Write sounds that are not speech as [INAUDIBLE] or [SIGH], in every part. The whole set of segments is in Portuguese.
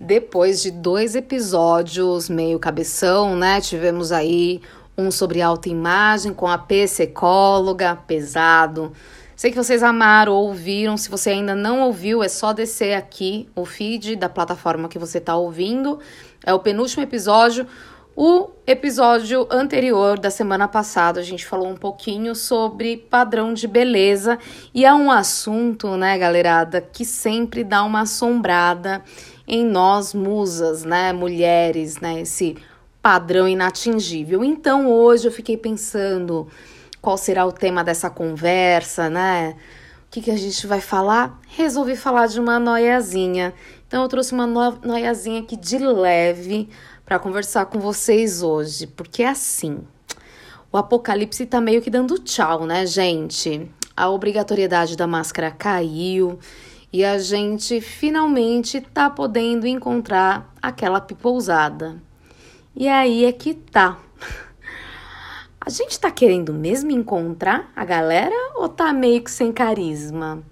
Depois de dois episódios meio cabeção, né? Tivemos aí um sobre autoimagem com a psicóloga, pesado. Sei que vocês amaram, ouviram. Se você ainda não ouviu, é só descer aqui o feed da plataforma que você está ouvindo. É o penúltimo episódio. O episódio anterior da semana passada, a gente falou um pouquinho sobre padrão de beleza e é um assunto, né, galerada, que sempre dá uma assombrada em nós musas, né, mulheres, né, esse padrão inatingível. Então, hoje eu fiquei pensando qual será o tema dessa conversa, né? O que, que a gente vai falar? Resolvi falar de uma noiazinha. Então, eu trouxe uma noiazinha aqui de leve para conversar com vocês hoje, porque é assim. O apocalipse tá meio que dando tchau, né, gente? A obrigatoriedade da máscara caiu e a gente finalmente tá podendo encontrar aquela pipousada. E aí é que tá. [LAUGHS] A gente tá querendo mesmo encontrar a galera ou tá meio que sem carisma?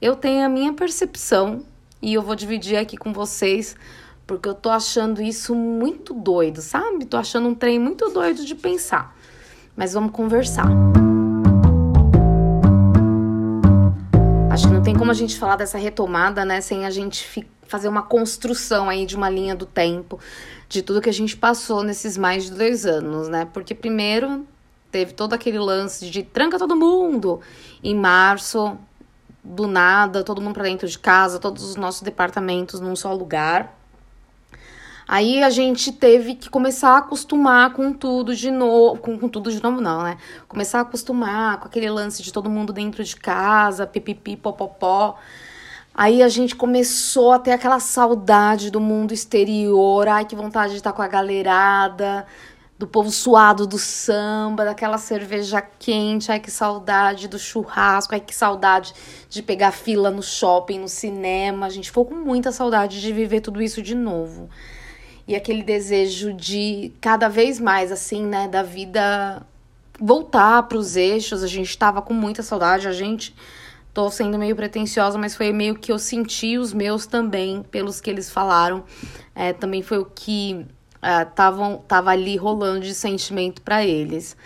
Eu tenho a minha percepção e eu vou dividir aqui com vocês porque eu tô achando isso muito doido, sabe? Tô achando um trem muito doido de pensar. Mas vamos conversar. Acho que não tem como a gente falar dessa retomada, né, sem a gente fazer uma construção aí de uma linha do tempo de tudo que a gente passou nesses mais de dois anos, né? Porque primeiro teve todo aquele lance de tranca todo mundo em março, do nada, todo mundo para dentro de casa, todos os nossos departamentos num só lugar. Aí a gente teve que começar a acostumar com tudo de novo, com, com, tudo de novo não, né? Começar a acostumar com aquele lance de todo mundo dentro de casa, pipipi, popopó. Aí a gente começou a ter aquela saudade do mundo exterior, ai que vontade de estar com a galerada, do povo suado do samba, daquela cerveja quente, ai que saudade do churrasco, ai que saudade de pegar fila no shopping, no cinema. A gente ficou com muita saudade de viver tudo isso de novo e aquele desejo de cada vez mais, assim, né, da vida voltar para os eixos. A gente estava com muita saudade, a gente. Tô sendo meio pretensiosa, mas foi meio que eu senti os meus também, pelos que eles falaram. É, também foi o que é, tavam, tava ali rolando de sentimento para eles.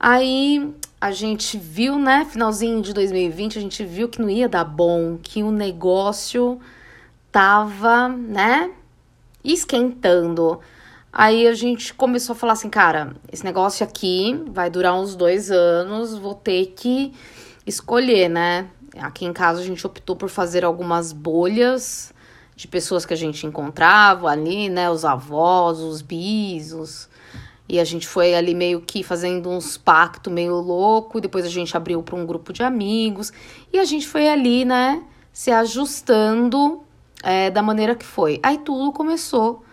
Aí a gente viu, né, finalzinho de 2020, a gente viu que não ia dar bom, que o negócio tava, né, esquentando. Aí a gente começou a falar assim, cara, esse negócio aqui vai durar uns dois anos, vou ter que escolher, né? Aqui em casa a gente optou por fazer algumas bolhas de pessoas que a gente encontrava ali, né? Os avós, os bisos. E a gente foi ali meio que fazendo uns pactos meio louco, depois a gente abriu para um grupo de amigos e a gente foi ali, né, se ajustando é, da maneira que foi. Aí tudo começou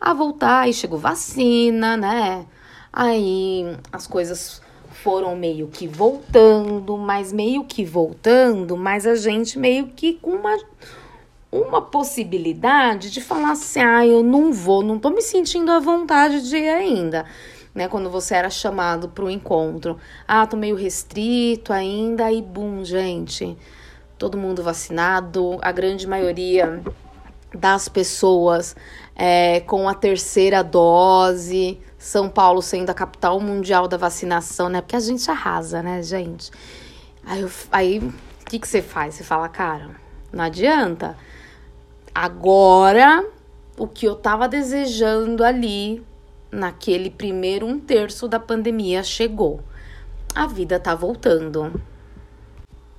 a voltar, aí chegou vacina, né? Aí as coisas foram meio que voltando, mas meio que voltando, mas a gente meio que com uma, uma possibilidade de falar assim: ah, eu não vou, não tô me sentindo à vontade de ir ainda. Né, quando você era chamado para o encontro. Ah, tô meio restrito ainda, e bum, gente todo mundo vacinado, a grande maioria das pessoas é, com a terceira dose, São Paulo sendo a capital mundial da vacinação, né? Porque a gente arrasa, né, gente? Aí, o que, que você faz? Você fala, cara, não adianta. Agora, o que eu tava desejando ali, naquele primeiro um terço da pandemia, chegou. A vida tá voltando.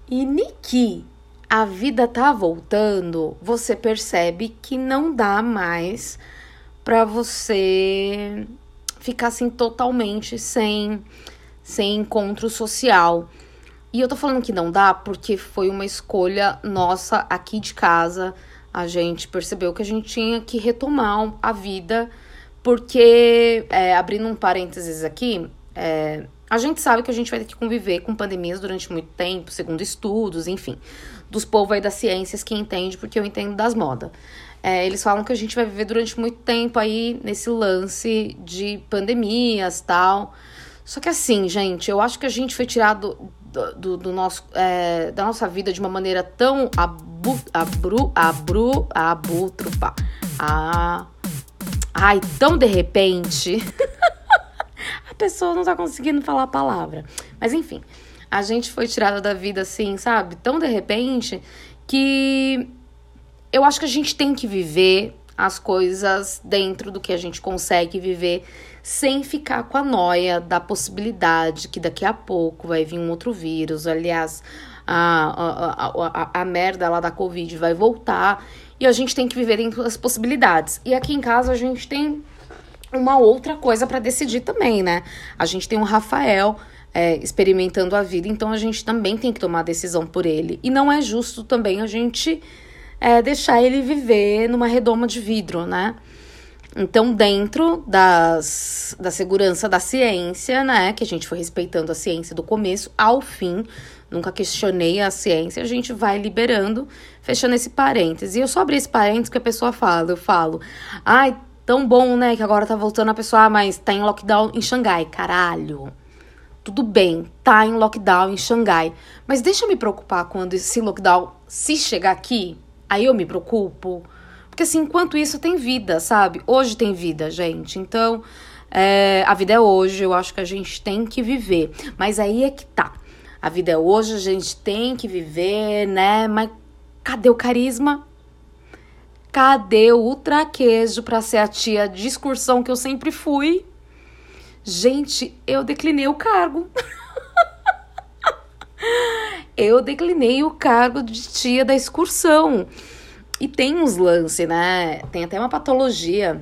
E Niki, a vida tá voltando, você percebe que não dá mais para você ficar assim totalmente sem sem encontro social. E eu tô falando que não dá porque foi uma escolha nossa aqui de casa. a gente percebeu que a gente tinha que retomar a vida, porque, é, abrindo um parênteses aqui, é, a gente sabe que a gente vai ter que conviver com pandemias durante muito tempo, segundo estudos, enfim, dos povos aí das ciências que entende, porque eu entendo das modas. É, eles falam que a gente vai viver durante muito tempo aí nesse lance de pandemias tal. Só que assim, gente, eu acho que a gente foi tirado do, do, do nosso, é, da nossa vida de uma maneira tão abu, abru, abru, abutrupa, a, ai, tão de repente. [LAUGHS] pessoa não tá conseguindo falar a palavra. Mas enfim, a gente foi tirada da vida assim, sabe? Tão de repente que eu acho que a gente tem que viver as coisas dentro do que a gente consegue viver sem ficar com a noia da possibilidade que daqui a pouco vai vir um outro vírus. Aliás, a, a, a, a merda lá da Covid vai voltar e a gente tem que viver dentro das possibilidades. E aqui em casa a gente tem uma outra coisa para decidir também, né? A gente tem um Rafael é, experimentando a vida, então a gente também tem que tomar decisão por ele. E não é justo também a gente é, deixar ele viver numa redoma de vidro, né? Então, dentro das, da segurança da ciência, né, que a gente foi respeitando a ciência do começo ao fim, nunca questionei a ciência, a gente vai liberando, fechando esse parêntese. E eu só abri esse parêntese que a pessoa fala, eu falo, ai, tão bom, né, que agora tá voltando a pessoa, ah, mas tá em lockdown em Xangai, caralho. Tudo bem, tá em lockdown em Xangai, mas deixa eu me preocupar quando esse lockdown, se chegar aqui, aí eu me preocupo. Porque assim, enquanto isso tem vida, sabe? Hoje tem vida, gente. Então, é, a vida é hoje, eu acho que a gente tem que viver. Mas aí é que tá. A vida é hoje, a gente tem que viver, né? Mas cadê o carisma? Cadê o ultra queijo pra ser a tia de excursão que eu sempre fui? Gente, eu declinei o cargo. [LAUGHS] eu declinei o cargo de tia da excursão. E tem uns lances, né? Tem até uma patologia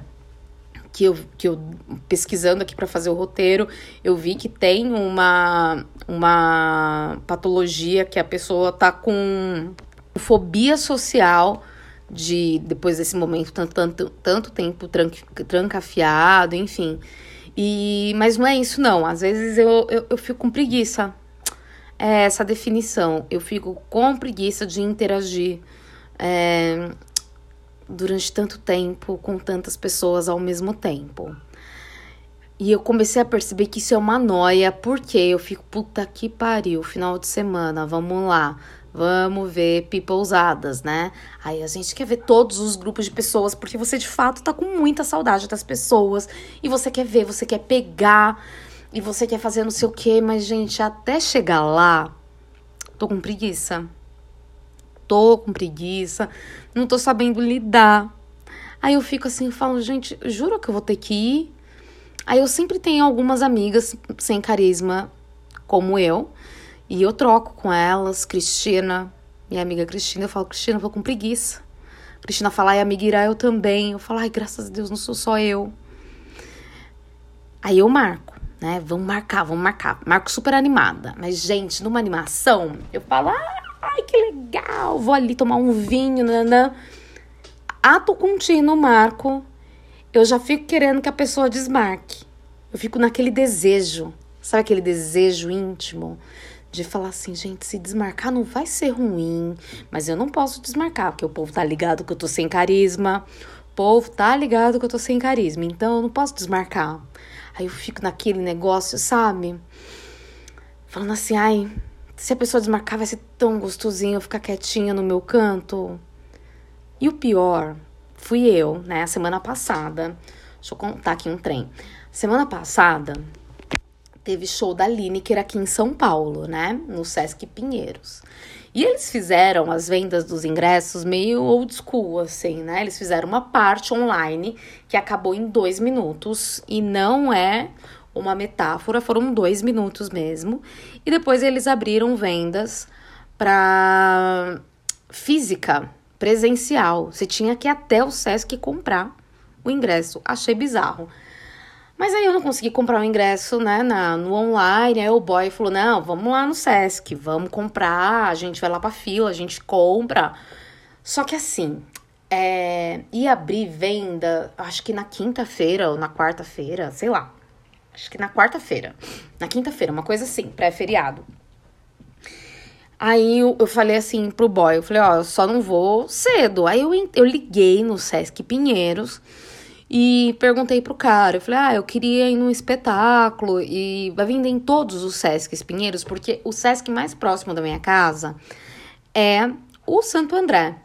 que eu, que eu pesquisando aqui para fazer o roteiro, eu vi que tem uma, uma patologia que a pessoa tá com fobia social de depois desse momento tanto, tanto, tanto tempo trancafiado, enfim. E, mas não é isso, não. Às vezes eu, eu, eu fico com preguiça. É essa definição. Eu fico com preguiça de interagir é, durante tanto tempo com tantas pessoas ao mesmo tempo. E eu comecei a perceber que isso é uma noia, porque eu fico, puta que pariu, final de semana, vamos lá, vamos ver pipousadas, né? Aí a gente quer ver todos os grupos de pessoas, porque você de fato tá com muita saudade das pessoas, e você quer ver, você quer pegar, e você quer fazer não sei o quê, mas gente, até chegar lá, tô com preguiça tô com preguiça, não tô sabendo lidar. Aí eu fico assim, falo, gente, juro que eu vou ter que ir. Aí eu sempre tenho algumas amigas sem carisma, como eu, e eu troco com elas, Cristina, minha amiga Cristina, eu falo, Cristina, eu vou com preguiça. Cristina fala, ai, amiga Ira, eu também. Eu falo, ai, graças a Deus, não sou só eu. Aí eu marco, né? Vamos marcar, vamos marcar. Marco super animada. Mas, gente, numa animação, eu falo, Ai, que legal! Vou ali tomar um vinho, nanã. Ato contínuo, marco. Eu já fico querendo que a pessoa desmarque. Eu fico naquele desejo. Sabe aquele desejo íntimo? De falar assim, gente, se desmarcar não vai ser ruim, mas eu não posso desmarcar, porque o povo tá ligado que eu tô sem carisma, o povo tá ligado que eu tô sem carisma, então eu não posso desmarcar. Aí eu fico naquele negócio, sabe? Falando assim, ai, se a pessoa desmarcar, vai ser tão gostosinho eu ficar quietinha no meu canto. E o pior, fui eu, né? Semana passada. Deixa eu contar aqui um trem. Semana passada, teve show da Lineker aqui em São Paulo, né? No Sesc Pinheiros. E eles fizeram as vendas dos ingressos meio old school, assim, né? Eles fizeram uma parte online que acabou em dois minutos e não é uma metáfora, foram dois minutos mesmo. E depois eles abriram vendas para física, presencial. Você tinha que ir até o Sesc comprar o ingresso. Achei bizarro. Mas aí eu não consegui comprar o ingresso, né, na, no online. Aí o boy falou: não, vamos lá no Sesc, vamos comprar, a gente vai lá pra fila, a gente compra. Só que assim, é, ia abrir venda, acho que na quinta-feira ou na quarta-feira, sei lá. Acho que na quarta-feira. Na quinta-feira, uma coisa assim, pré-feriado. Aí eu, eu, falei assim pro boy, eu falei, ó, eu só não vou cedo. Aí eu, eu liguei no Sesc Pinheiros e perguntei pro cara, eu falei, ah, eu queria ir num espetáculo e vai vender em todos os Sescs Pinheiros, porque o Sesc mais próximo da minha casa é o Santo André.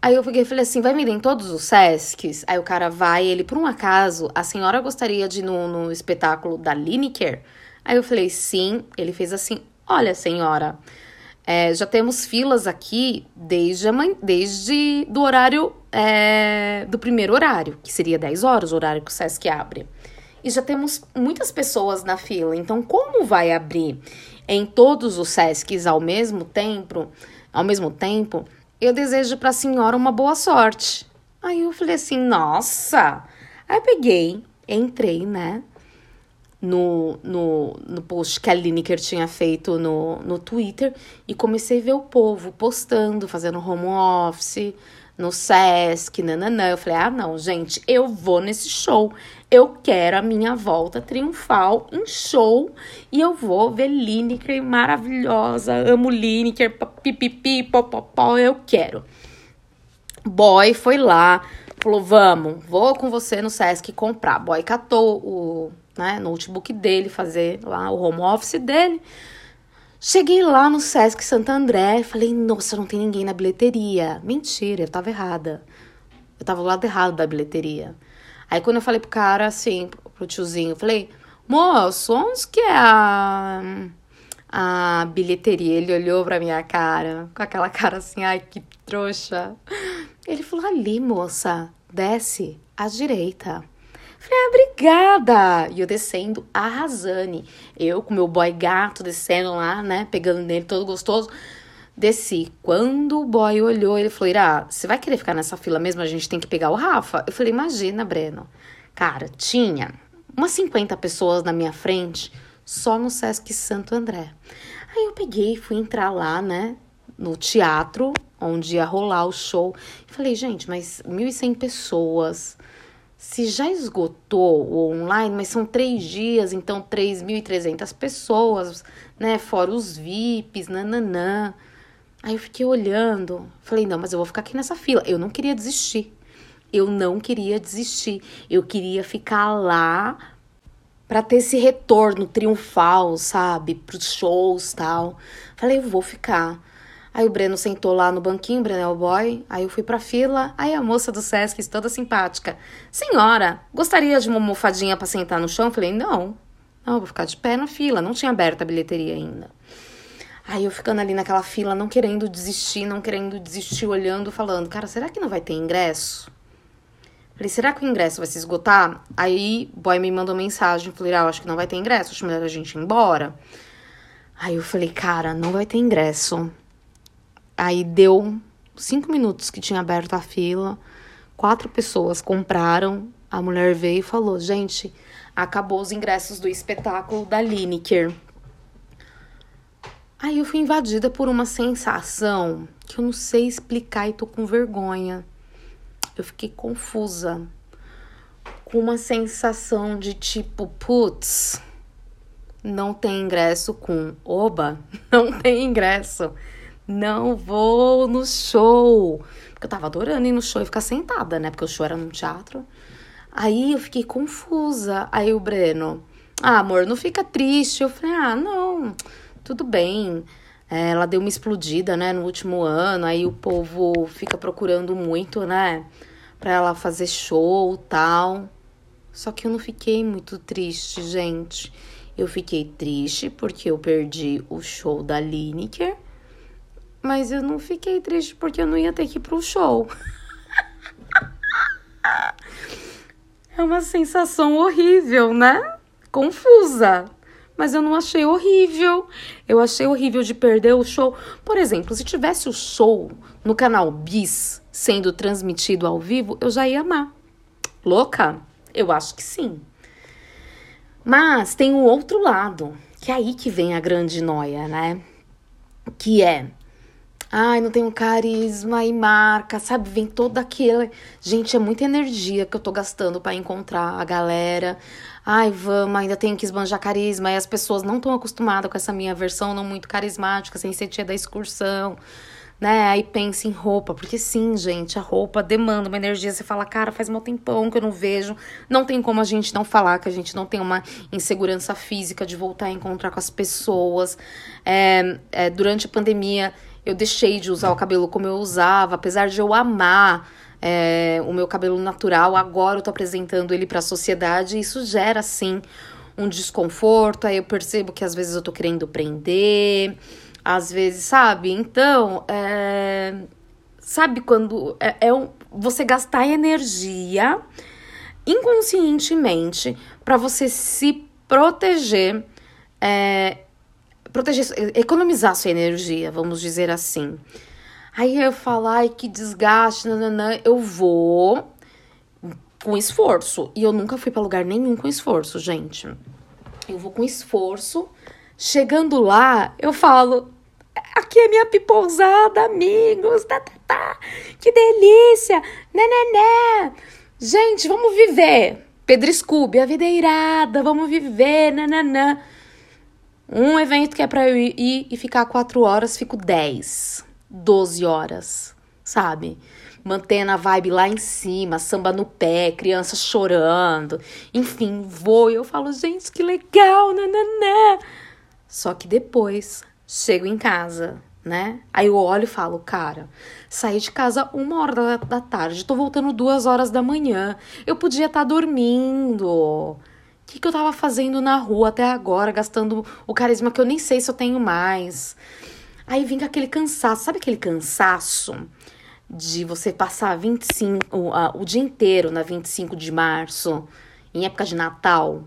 Aí eu falei assim, vai vender em todos os Sescs? Aí o cara vai, ele, por um acaso, a senhora gostaria de ir no, no espetáculo da Lineker? Aí eu falei, sim. Ele fez assim, olha, senhora, é, já temos filas aqui desde, a desde do horário, é, do primeiro horário, que seria 10 horas, o horário que o Sesc abre. E já temos muitas pessoas na fila, então como vai abrir em todos os Sescs ao mesmo tempo, ao mesmo tempo, eu desejo para a senhora uma boa sorte. Aí eu falei assim, nossa. Aí peguei, entrei, né? No, no, no post que a Lineker tinha feito no, no Twitter e comecei a ver o povo postando, fazendo home office, no Sesc, nananã. Eu falei, ah, não, gente, eu vou nesse show. Eu quero a minha volta triunfal em show e eu vou ver Lineker maravilhosa. Amo Lineker, pipipi, popopó, eu quero. Boy foi lá, falou: vamos, vou com você no Sesc comprar. Boy catou o né, notebook dele, fazer lá o home office dele. Cheguei lá no Sesc Santo André, falei, nossa, não tem ninguém na bilheteria. Mentira, eu tava errada. Eu tava do lado errado da bilheteria. Aí quando eu falei pro cara, assim, pro tiozinho, eu falei, moço, onde que é a, a bilheteria? Ele olhou pra minha cara, com aquela [LAUGHS] cara assim, ai, que trouxa. Ele falou, ali, moça, desce à direita. Falei, ah, obrigada! E eu descendo, arrasane. Eu com meu boy gato descendo lá, né, pegando nele todo gostoso. Desci. Quando o boy olhou, ele falou: Irá, você vai querer ficar nessa fila mesmo? A gente tem que pegar o Rafa? Eu falei: Imagina, Breno. Cara, tinha umas 50 pessoas na minha frente só no Sesc Santo André. Aí eu peguei, fui entrar lá, né, no teatro, onde ia rolar o show. E falei: gente, mas 1.100 pessoas. Se já esgotou o online, mas são três dias, então 3.300 pessoas, né? Fora os VIPs, nananã. Aí eu fiquei olhando, falei, não, mas eu vou ficar aqui nessa fila. Eu não queria desistir. Eu não queria desistir. Eu queria ficar lá para ter esse retorno triunfal, sabe? Pros shows tal. Falei, eu vou ficar. Aí o Breno sentou lá no banquinho, Breno é o boy. Aí eu fui pra fila. Aí a moça do Sesc, toda simpática. Senhora, gostaria de uma almofadinha pra sentar no chão? Falei, não. Não, vou ficar de pé na fila. Não tinha aberto a bilheteria ainda. Aí eu ficando ali naquela fila, não querendo desistir, não querendo desistir, olhando, falando, cara, será que não vai ter ingresso? Falei, será que o ingresso vai se esgotar? Aí o boy me mandou mensagem, falei, ah, eu acho que não vai ter ingresso, acho melhor a gente ir embora. Aí eu falei, cara, não vai ter ingresso. Aí deu cinco minutos que tinha aberto a fila, quatro pessoas compraram, a mulher veio e falou, gente, acabou os ingressos do espetáculo da Lineker. Aí eu fui invadida por uma sensação que eu não sei explicar e tô com vergonha. Eu fiquei confusa. Com uma sensação de tipo, putz, não tem ingresso com oba, [LAUGHS] não tem ingresso. Não vou no show. Porque eu tava adorando ir no show e ficar sentada, né? Porque o show era num teatro. Aí eu fiquei confusa. Aí o Breno, ah, amor, não fica triste. Eu falei, ah, não tudo bem. É, ela deu uma explodida, né, no último ano, aí o povo fica procurando muito, né, pra ela fazer show tal. Só que eu não fiquei muito triste, gente. Eu fiquei triste porque eu perdi o show da Lineker, mas eu não fiquei triste porque eu não ia ter que ir pro show. [LAUGHS] é uma sensação horrível, né? Confusa mas eu não achei horrível. Eu achei horrível de perder o show. Por exemplo, se tivesse o show no canal Bis sendo transmitido ao vivo, eu já ia amar. Louca? Eu acho que sim. Mas tem um outro lado, que é aí que vem a grande noia, né? Que é Ai, não tenho carisma e marca, sabe? Vem toda aquela. Gente, é muita energia que eu tô gastando para encontrar a galera. Ai, vamos, ainda tenho que esbanjar carisma. E as pessoas não estão acostumadas com essa minha versão não muito carismática, sem ser tia da excursão né? Aí pensa em roupa, porque sim, gente, a roupa demanda uma energia. Você fala, cara, faz mal tempão que eu não vejo. Não tem como a gente não falar que a gente não tem uma insegurança física de voltar a encontrar com as pessoas. É, é, durante a pandemia, eu deixei de usar o cabelo como eu usava, apesar de eu amar. É, o meu cabelo natural, agora eu tô apresentando ele para a sociedade, e isso gera, sim, um desconforto. Aí eu percebo que às vezes eu tô querendo prender, às vezes, sabe? Então, é... sabe quando é, é um... você gastar energia inconscientemente para você se proteger, é... proteger, economizar sua energia, vamos dizer assim. Aí eu falo, ai, que desgaste, nananã, eu vou com esforço. E eu nunca fui para lugar nenhum com esforço, gente. Eu vou com esforço Chegando lá, eu falo: aqui é minha pipousada, amigos, tá, tá, tá. que delícia, né. Gente, vamos viver. Pedro Scooby, a vida é irada, vamos viver, nananã. Um evento que é pra eu ir e ficar quatro horas, fico dez, doze horas, sabe? Mantendo a vibe lá em cima, samba no pé, crianças chorando. Enfim, vou e eu falo, gente, que legal, nananã. Só que depois chego em casa, né? Aí eu olho e falo, cara, saí de casa uma hora da, da tarde, tô voltando duas horas da manhã. Eu podia estar tá dormindo. Que, que eu tava fazendo na rua até agora, gastando o carisma que eu nem sei se eu tenho mais? Aí vem aquele cansaço, sabe aquele cansaço de você passar 25, o, o dia inteiro na 25 de março, em época de Natal?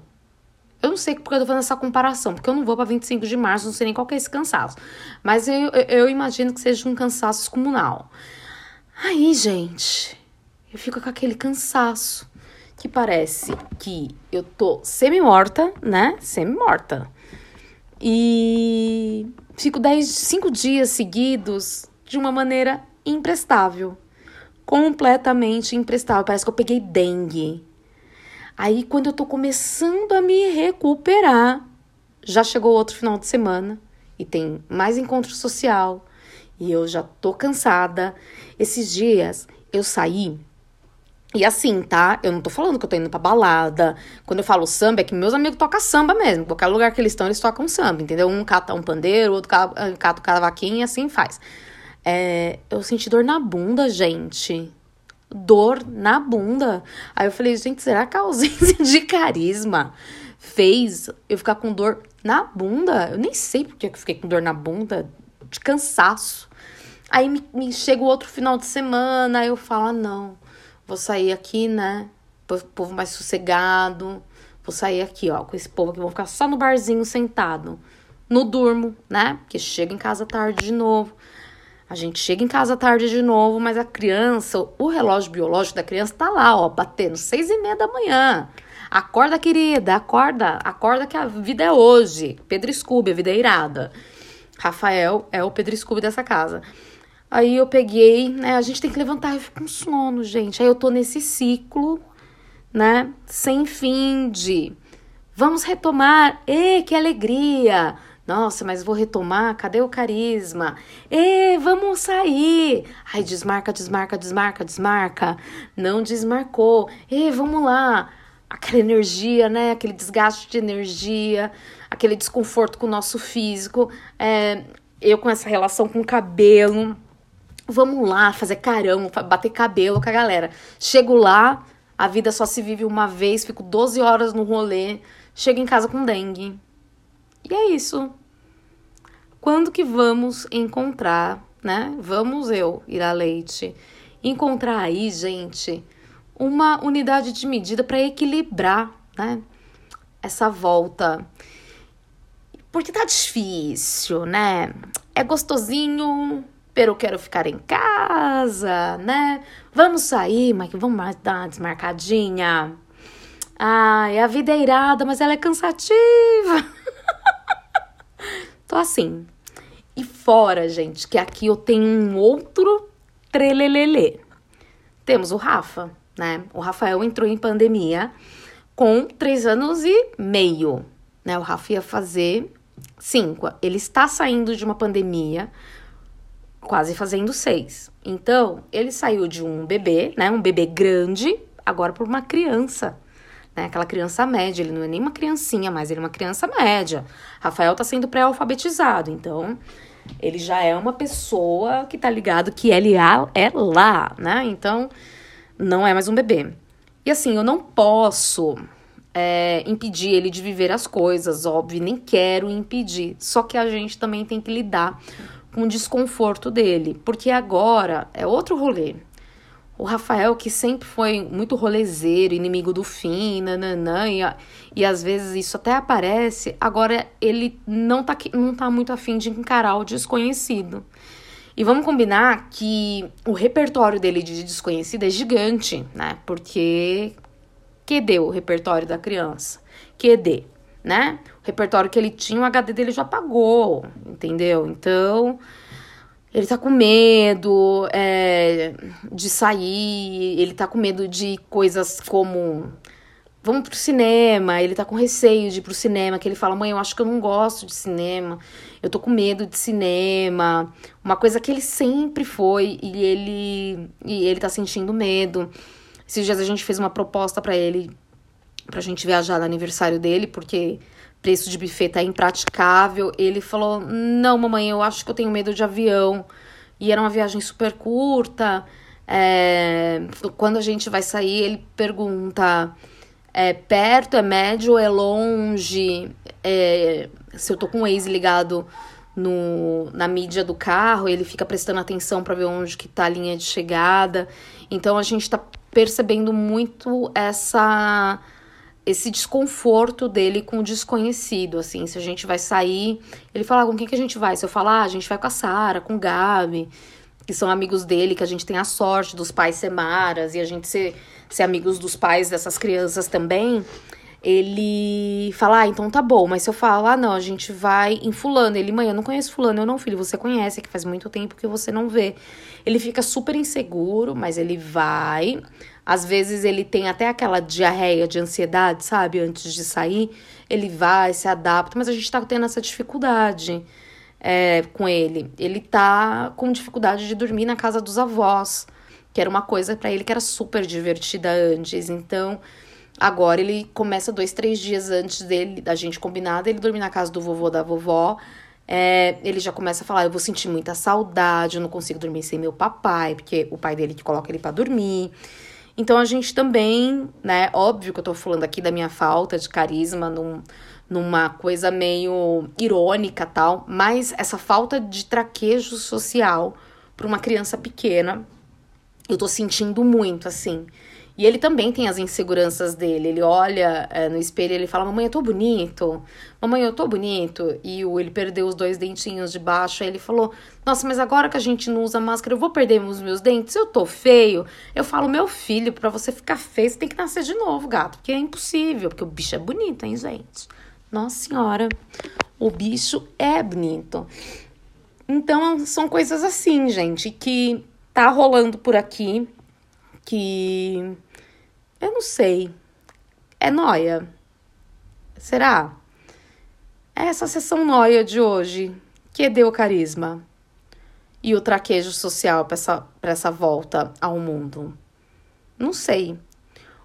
Eu não sei porque eu tô fazendo essa comparação, porque eu não vou para 25 de março, não sei nem qual que é esse cansaço. Mas eu, eu imagino que seja um cansaço comunal. Aí, gente, eu fico com aquele cansaço que parece que eu tô semi-morta, né? Semi-morta. E fico 10, 5 dias seguidos de uma maneira imprestável. Completamente imprestável. Parece que eu peguei dengue. Aí, quando eu tô começando a me recuperar, já chegou outro final de semana e tem mais encontro social e eu já tô cansada. Esses dias eu saí e assim, tá? Eu não tô falando que eu tô indo pra balada. Quando eu falo samba, é que meus amigos tocam samba mesmo. Qualquer lugar que eles estão, eles tocam samba, entendeu? Um cata um pandeiro, outro cata o cavaquinho e assim faz. É, eu senti dor na bunda, gente dor na bunda. Aí eu falei, gente, será que a ausência de carisma fez eu ficar com dor na bunda? Eu nem sei porque eu fiquei com dor na bunda, de cansaço. Aí me, me chega o outro final de semana, aí eu falo, ah, não, vou sair aqui, né? Povo mais sossegado. Vou sair aqui, ó, com esse povo aqui, vou ficar só no barzinho sentado. No durmo, né? Porque chega em casa tarde de novo. A gente chega em casa tarde de novo, mas a criança, o relógio biológico da criança tá lá, ó, batendo seis e meia da manhã. Acorda, querida, acorda, acorda que a vida é hoje. Pedro Scooby, a vida é irada. Rafael é o Pedro Scooby dessa casa. Aí eu peguei, né? A gente tem que levantar e fico com sono, gente. Aí eu tô nesse ciclo, né? Sem fim de vamos retomar. E que alegria! Nossa, mas vou retomar, cadê o carisma? E vamos sair. Ai, desmarca, desmarca, desmarca, desmarca. Não desmarcou. E vamos lá. Aquela energia, né? Aquele desgaste de energia, aquele desconforto com o nosso físico. É, eu com essa relação com o cabelo. Vamos lá, fazer carão, bater cabelo com a galera. Chego lá, a vida só se vive uma vez, fico 12 horas no rolê, chego em casa com dengue. E é isso. Quando que vamos encontrar, né? Vamos eu, Ira Leite, encontrar aí, gente, uma unidade de medida para equilibrar, né? Essa volta. Porque tá difícil, né? É gostosinho, pero quero ficar em casa, né? Vamos sair, mas vamos dar uma desmarcadinha. Ai, a vida é irada, mas ela é cansativa. [LAUGHS] Tô assim. E fora, gente, que aqui eu tenho um outro trelelele. Temos o Rafa, né? O Rafael entrou em pandemia com três anos e meio, né? O Rafa ia fazer cinco. Ele está saindo de uma pandemia, quase fazendo seis. Então, ele saiu de um bebê, né? Um bebê grande, agora por uma criança. Né, aquela criança média, ele não é nem uma criancinha, mas ele é uma criança média. Rafael tá sendo pré-alfabetizado, então ele já é uma pessoa que tá ligado que ele é lá, né? Então, não é mais um bebê. E assim, eu não posso é, impedir ele de viver as coisas, óbvio, nem quero impedir. Só que a gente também tem que lidar com o desconforto dele, porque agora é outro rolê. O Rafael, que sempre foi muito rolezeiro, inimigo do fim, nananã, e, e às vezes isso até aparece, agora ele não tá, não tá muito afim de encarar o desconhecido. E vamos combinar que o repertório dele de desconhecido é gigante, né? Porque QD o repertório da criança? QD, né? Repertório que ele tinha, o HD dele já apagou, entendeu? Então, ele tá com medo é, de sair, ele tá com medo de coisas como vamos pro cinema, ele tá com receio de ir pro cinema, que ele fala, mãe, eu acho que eu não gosto de cinema, eu tô com medo de cinema, uma coisa que ele sempre foi e ele, e ele tá sentindo medo. Esses dias a gente fez uma proposta para ele, pra gente viajar no aniversário dele, porque preço de buffet tá impraticável. Ele falou, não, mamãe, eu acho que eu tenho medo de avião. E era uma viagem super curta, é, quando a gente vai sair, ele pergunta é perto, é médio, é longe, é, se eu tô com o Waze ligado no, na mídia do carro, ele fica prestando atenção para ver onde que tá a linha de chegada. Então a gente tá percebendo muito essa esse desconforto dele com o desconhecido, assim, se a gente vai sair, ele fala, ah, com quem que a gente vai? Se eu falar, ah, a gente vai com a Sara, com o Gabi, que são amigos dele, que a gente tem a sorte dos pais ser maras e a gente ser, ser amigos dos pais dessas crianças também, ele fala, ah, então tá bom, mas se eu falar, ah, não, a gente vai em fulano, ele, mãe, eu não conheço fulano, eu não, filho, você conhece, é que faz muito tempo que você não vê. Ele fica super inseguro, mas ele vai, às vezes ele tem até aquela diarreia de ansiedade, sabe, antes de sair, ele vai, se adapta, mas a gente tá tendo essa dificuldade, é, com ele. Ele tá com dificuldade de dormir na casa dos avós, que era uma coisa para ele que era super divertida antes. Então, agora ele começa dois, três dias antes dele, da gente combinada, ele dormir na casa do vovô da vovó. É, ele já começa a falar: Eu vou sentir muita saudade, eu não consigo dormir sem meu papai, porque o pai dele que coloca ele para dormir. Então a gente também, né? Óbvio que eu tô falando aqui da minha falta de carisma num, numa coisa meio irônica tal, mas essa falta de traquejo social para uma criança pequena, eu tô sentindo muito assim. E ele também tem as inseguranças dele. Ele olha é, no espelho e ele fala: Mamãe, eu tô bonito. Mamãe, eu tô bonito. E o, ele perdeu os dois dentinhos de baixo. Aí ele falou: Nossa, mas agora que a gente não usa máscara, eu vou perder os meus dentes? Eu tô feio. Eu falo: Meu filho, para você ficar feio, você tem que nascer de novo, gato. Porque é impossível. Porque o bicho é bonito, hein, gente? Nossa Senhora, o bicho é bonito. Então, são coisas assim, gente, que tá rolando por aqui, que eu não sei. É noia. Será? É essa sessão noia de hoje que deu carisma e o traquejo social para essa, essa volta ao mundo. Não sei.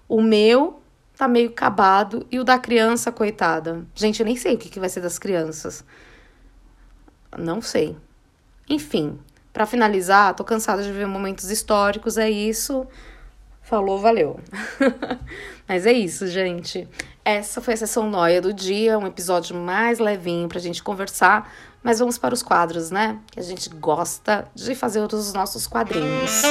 O meu tá meio acabado. E o da criança, coitada. Gente, eu nem sei o que, que vai ser das crianças. Não sei. Enfim, para finalizar, tô cansada de ver momentos históricos, é isso. Falou, valeu. [LAUGHS] Mas é isso, gente. Essa foi a sessão noia do dia, um episódio mais levinho pra gente conversar. Mas vamos para os quadros, né? Que a gente gosta de fazer os nossos quadrinhos.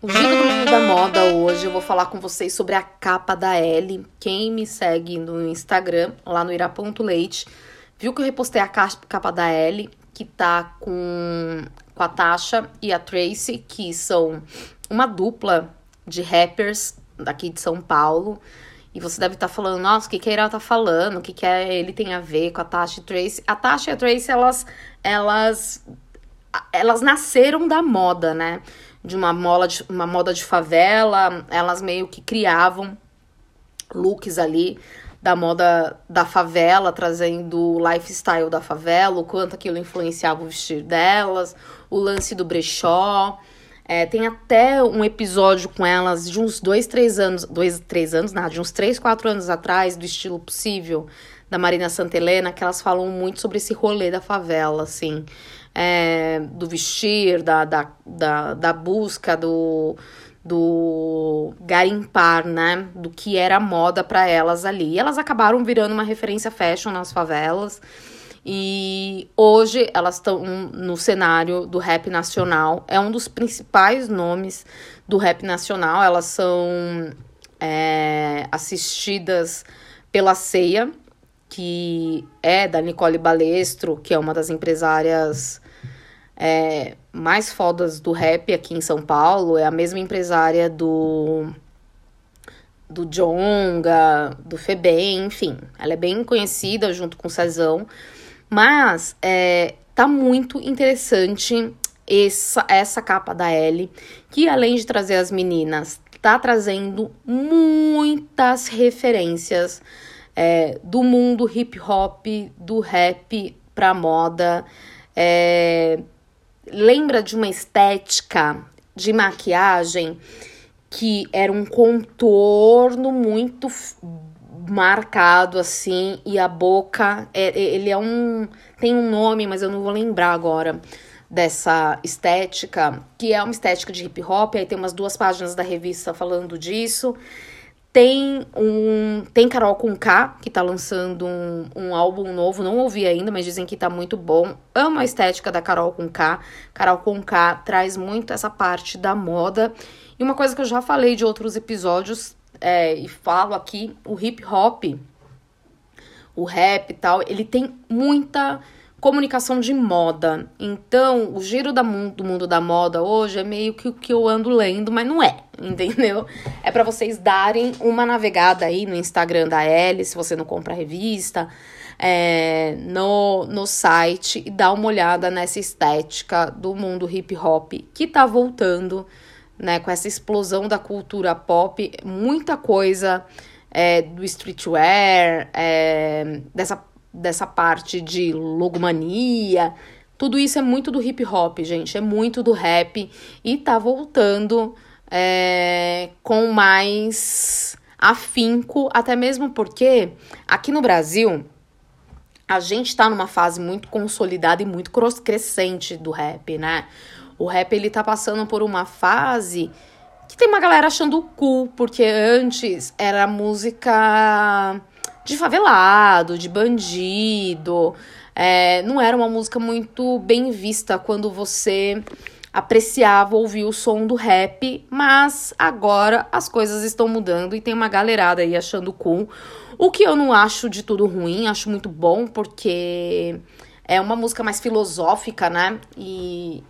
O Giro do Mundo da Moda hoje eu vou falar com vocês sobre a capa da L. Quem me segue no Instagram, lá no ira.leite, viu que eu repostei a capa da L, que tá com, com a Tasha e a Tracy, que são uma dupla de rappers daqui de São Paulo. E você deve estar tá falando, nossa, o que, que a Ira tá falando? O que, que ele tem a ver com a Tasha e Tracy? A Tasha e a Tracy, elas, elas, elas nasceram da moda, né? De uma moda de, uma moda de favela. Elas meio que criavam looks ali da moda da favela, trazendo o lifestyle da favela, o quanto aquilo influenciava o vestir delas, o lance do brechó. É, tem até um episódio com elas de uns dois, três anos, dois, três anos, nada, de uns três, quatro anos atrás, do estilo possível, da Marina Santelena, que elas falam muito sobre esse rolê da favela, assim, é, do vestir, da, da, da, da busca, do, do garimpar, né, do que era moda para elas ali. E elas acabaram virando uma referência fashion nas favelas. E hoje elas estão no cenário do rap nacional. É um dos principais nomes do rap nacional. Elas são é, assistidas pela Ceia, que é da Nicole Balestro, que é uma das empresárias é, mais fodas do rap aqui em São Paulo. É a mesma empresária do do Jonga, do Febem, enfim. Ela é bem conhecida junto com o Cezão. Mas é, tá muito interessante essa, essa capa da L, que além de trazer as meninas, tá trazendo muitas referências é, do mundo hip hop, do rap pra moda. É, lembra de uma estética de maquiagem que era um contorno muito marcado assim e a boca é, é, ele é um tem um nome mas eu não vou lembrar agora dessa estética que é uma estética de hip hop aí tem umas duas páginas da revista falando disso tem um tem Carol com K que tá lançando um, um álbum novo. Não ouvi ainda mas dizem que tá muito bom. Amo a estética da Carol com K. Carol com K traz muito essa parte da moda. E uma coisa que eu já falei de outros episódios é, e falo aqui, o hip hop, o rap e tal, ele tem muita comunicação de moda. Então, o giro da mundo, do mundo da moda hoje é meio que o que eu ando lendo, mas não é, [LAUGHS] entendeu? É para vocês darem uma navegada aí no Instagram da Ellie, se você não compra a revista, é, no, no site e dar uma olhada nessa estética do mundo hip hop que tá voltando né, com essa explosão da cultura pop, muita coisa é, do streetwear, é, dessa, dessa parte de logomania, tudo isso é muito do hip hop, gente, é muito do rap e tá voltando é, com mais afinco, até mesmo porque aqui no Brasil a gente tá numa fase muito consolidada e muito crescente do rap, né? O rap ele tá passando por uma fase que tem uma galera achando cool, porque antes era música de favelado, de bandido. É, não era uma música muito bem vista quando você apreciava ouvir o som do rap, mas agora as coisas estão mudando e tem uma galerada aí achando cool. O que eu não acho de tudo ruim, acho muito bom, porque é uma música mais filosófica, né? E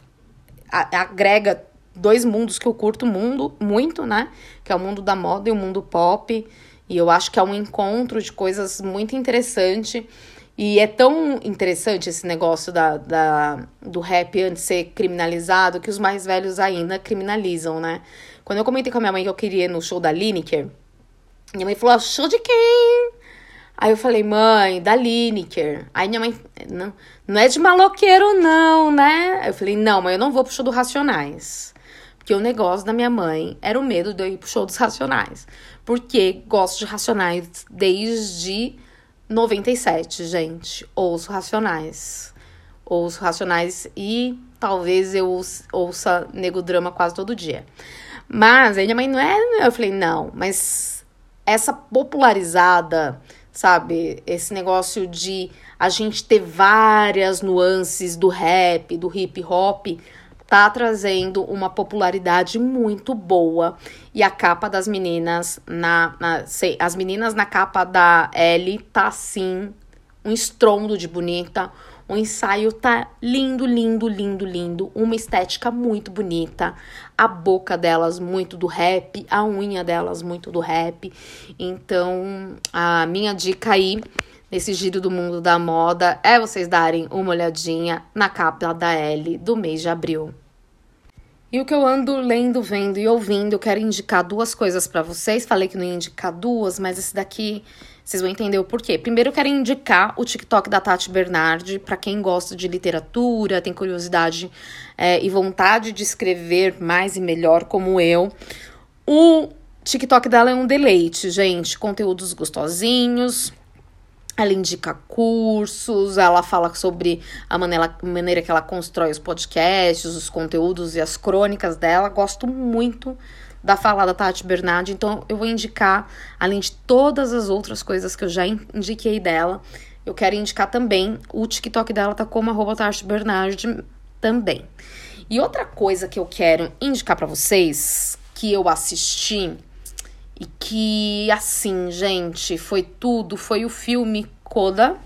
agrega dois mundos que eu curto mundo, muito, né? Que é o mundo da moda e o mundo pop. E eu acho que é um encontro de coisas muito interessante. E é tão interessante esse negócio da, da, do rap antes de ser criminalizado que os mais velhos ainda criminalizam, né? Quando eu comentei com a minha mãe que eu queria ir no show da Lineker, minha mãe falou: show de quem? Aí eu falei, mãe, da Lineker. Aí minha mãe, não, não é de maloqueiro, não, né? Eu falei, não, mas eu não vou pro show do Racionais. Porque o negócio da minha mãe era o medo de eu ir pro show dos Racionais. Porque gosto de Racionais desde 97, gente. Ouço Racionais. Ouço Racionais e talvez eu ouça Nego Drama quase todo dia. Mas aí minha mãe não é. Eu falei, não, mas essa popularizada sabe? Esse negócio de a gente ter várias nuances do rap, do hip hop, tá trazendo uma popularidade muito boa. E a capa das meninas na, na sei, as meninas na capa da L tá sim um estrondo de bonita, O ensaio tá lindo, lindo, lindo, lindo. Uma estética muito bonita. A boca delas muito do rap, a unha delas muito do rap. Então, a minha dica aí nesse giro do mundo da moda é vocês darem uma olhadinha na capa da L do mês de abril. E o que eu ando lendo, vendo e ouvindo, eu quero indicar duas coisas para vocês. Falei que não ia indicar duas, mas esse daqui vocês vão entender o porquê. Primeiro, eu quero indicar o TikTok da Tati Bernardi para quem gosta de literatura, tem curiosidade é, e vontade de escrever mais e melhor, como eu. O TikTok dela é um deleite, gente. Conteúdos gostosinhos, ela indica cursos, ela fala sobre a maneira, maneira que ela constrói os podcasts, os conteúdos e as crônicas dela. Gosto muito da fala da Tati Bernardi, então eu vou indicar, além de todas as outras coisas que eu já indiquei dela, eu quero indicar também o TikTok dela, tá como arroba Tati Bernardi também. E outra coisa que eu quero indicar para vocês, que eu assisti e que, assim, gente, foi tudo. Foi o filme Coda.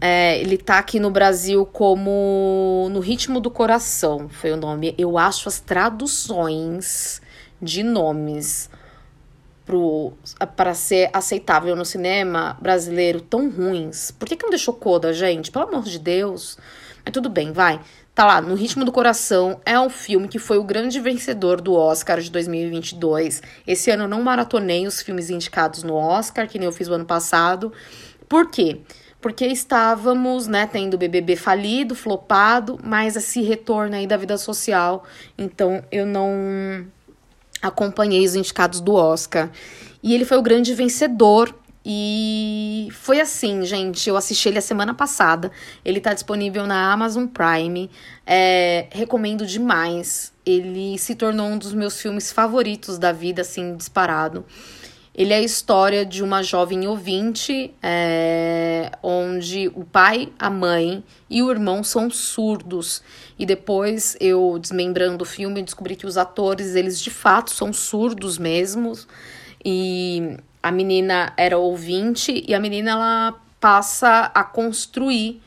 É, ele tá aqui no Brasil como No Ritmo do Coração, foi o nome. Eu acho as traduções de nomes para ser aceitável no cinema brasileiro tão ruins. Por que, que não deixou Coda, gente? Pelo amor de Deus. Mas tudo bem, vai. Tá lá, No Ritmo do Coração é um filme que foi o grande vencedor do Oscar de 2022. Esse ano eu não maratonei os filmes indicados no Oscar, que nem eu fiz o ano passado. Por quê? Porque estávamos, né, tendo o BBB falido, flopado, mas esse retorno aí da vida social. Então eu não acompanhei os indicados do Oscar. E ele foi o grande vencedor e foi assim, gente. Eu assisti ele a semana passada. Ele tá disponível na Amazon Prime. É, recomendo demais. Ele se tornou um dos meus filmes favoritos da vida, assim, disparado. Ele é a história de uma jovem ouvinte, é, onde o pai, a mãe e o irmão são surdos. E depois, eu desmembrando o filme, descobri que os atores, eles de fato são surdos mesmos. E a menina era ouvinte e a menina ela passa a construir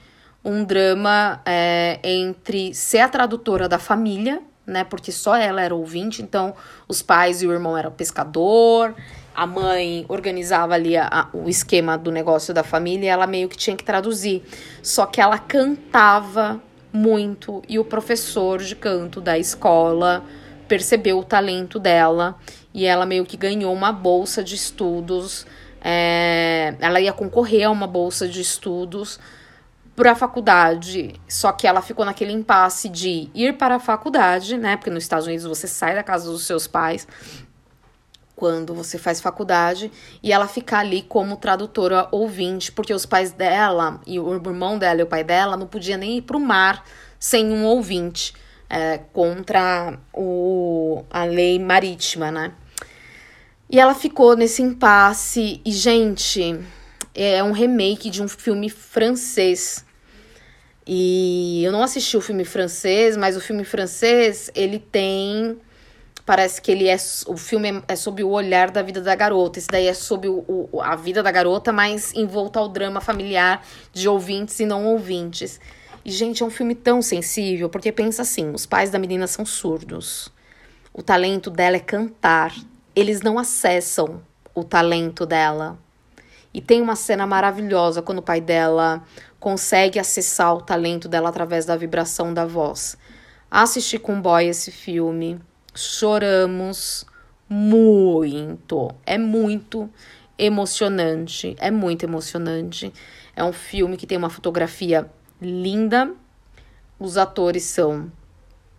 um drama é, entre ser a tradutora da família, né? Porque só ela era ouvinte, então os pais e o irmão eram pescador, a mãe organizava ali a, a, o esquema do negócio da família e ela meio que tinha que traduzir. Só que ela cantava muito e o professor de canto da escola percebeu o talento dela e ela meio que ganhou uma bolsa de estudos. É, ela ia concorrer a uma bolsa de estudos para a faculdade, só que ela ficou naquele impasse de ir para a faculdade, né? Porque nos Estados Unidos você sai da casa dos seus pais quando você faz faculdade e ela ficar ali como tradutora ouvinte, porque os pais dela e o irmão dela e o pai dela não podia nem ir para o mar sem um ouvinte é, contra o, a lei marítima, né? E ela ficou nesse impasse. E, gente, é um remake de um filme francês. E eu não assisti o filme francês, mas o filme francês, ele tem. Parece que ele é. O filme é sobre o olhar da vida da garota. Esse daí é sobre o, o, a vida da garota, mas envolto ao drama familiar de ouvintes e não ouvintes. E, gente, é um filme tão sensível, porque pensa assim: os pais da menina são surdos. O talento dela é cantar eles não acessam o talento dela. E tem uma cena maravilhosa quando o pai dela consegue acessar o talento dela através da vibração da voz. Assisti com boy esse filme, choramos muito. É muito emocionante, é muito emocionante. É um filme que tem uma fotografia linda, os atores são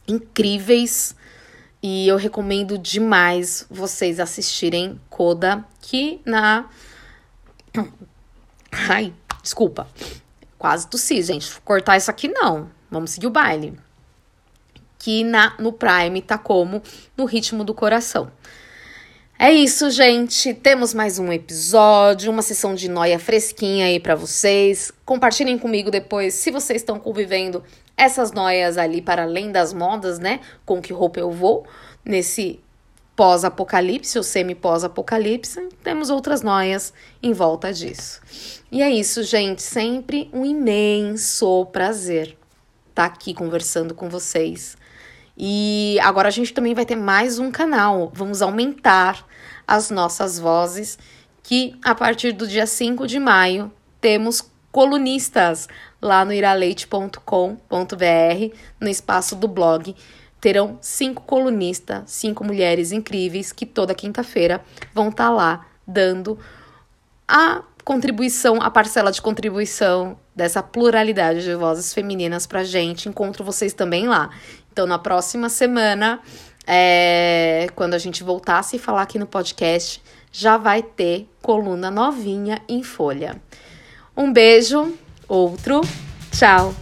incríveis. E eu recomendo demais vocês assistirem Coda, que na. [COUGHS] Ai, desculpa. Quase tossi, gente. Cortar isso aqui não. Vamos seguir o baile. Que na, no Prime tá como no ritmo do coração. É isso, gente. Temos mais um episódio, uma sessão de noia fresquinha aí para vocês. Compartilhem comigo depois se vocês estão convivendo essas noias ali para além das modas, né? Com que roupa eu vou nesse pós-apocalipse ou semi-pós-apocalipse, temos outras noias em volta disso. E é isso, gente. Sempre um imenso prazer estar tá aqui conversando com vocês. E agora a gente também vai ter mais um canal. Vamos aumentar as nossas vozes, que a partir do dia 5 de maio temos colunistas lá no iraleite.com.br, no espaço do blog terão cinco colunistas, cinco mulheres incríveis que toda quinta-feira vão estar tá lá dando a contribuição, a parcela de contribuição dessa pluralidade de vozes femininas pra gente. Encontro vocês também lá. Então, na próxima semana, é, quando a gente voltar a se falar aqui no podcast, já vai ter coluna novinha em folha. Um beijo, outro, tchau!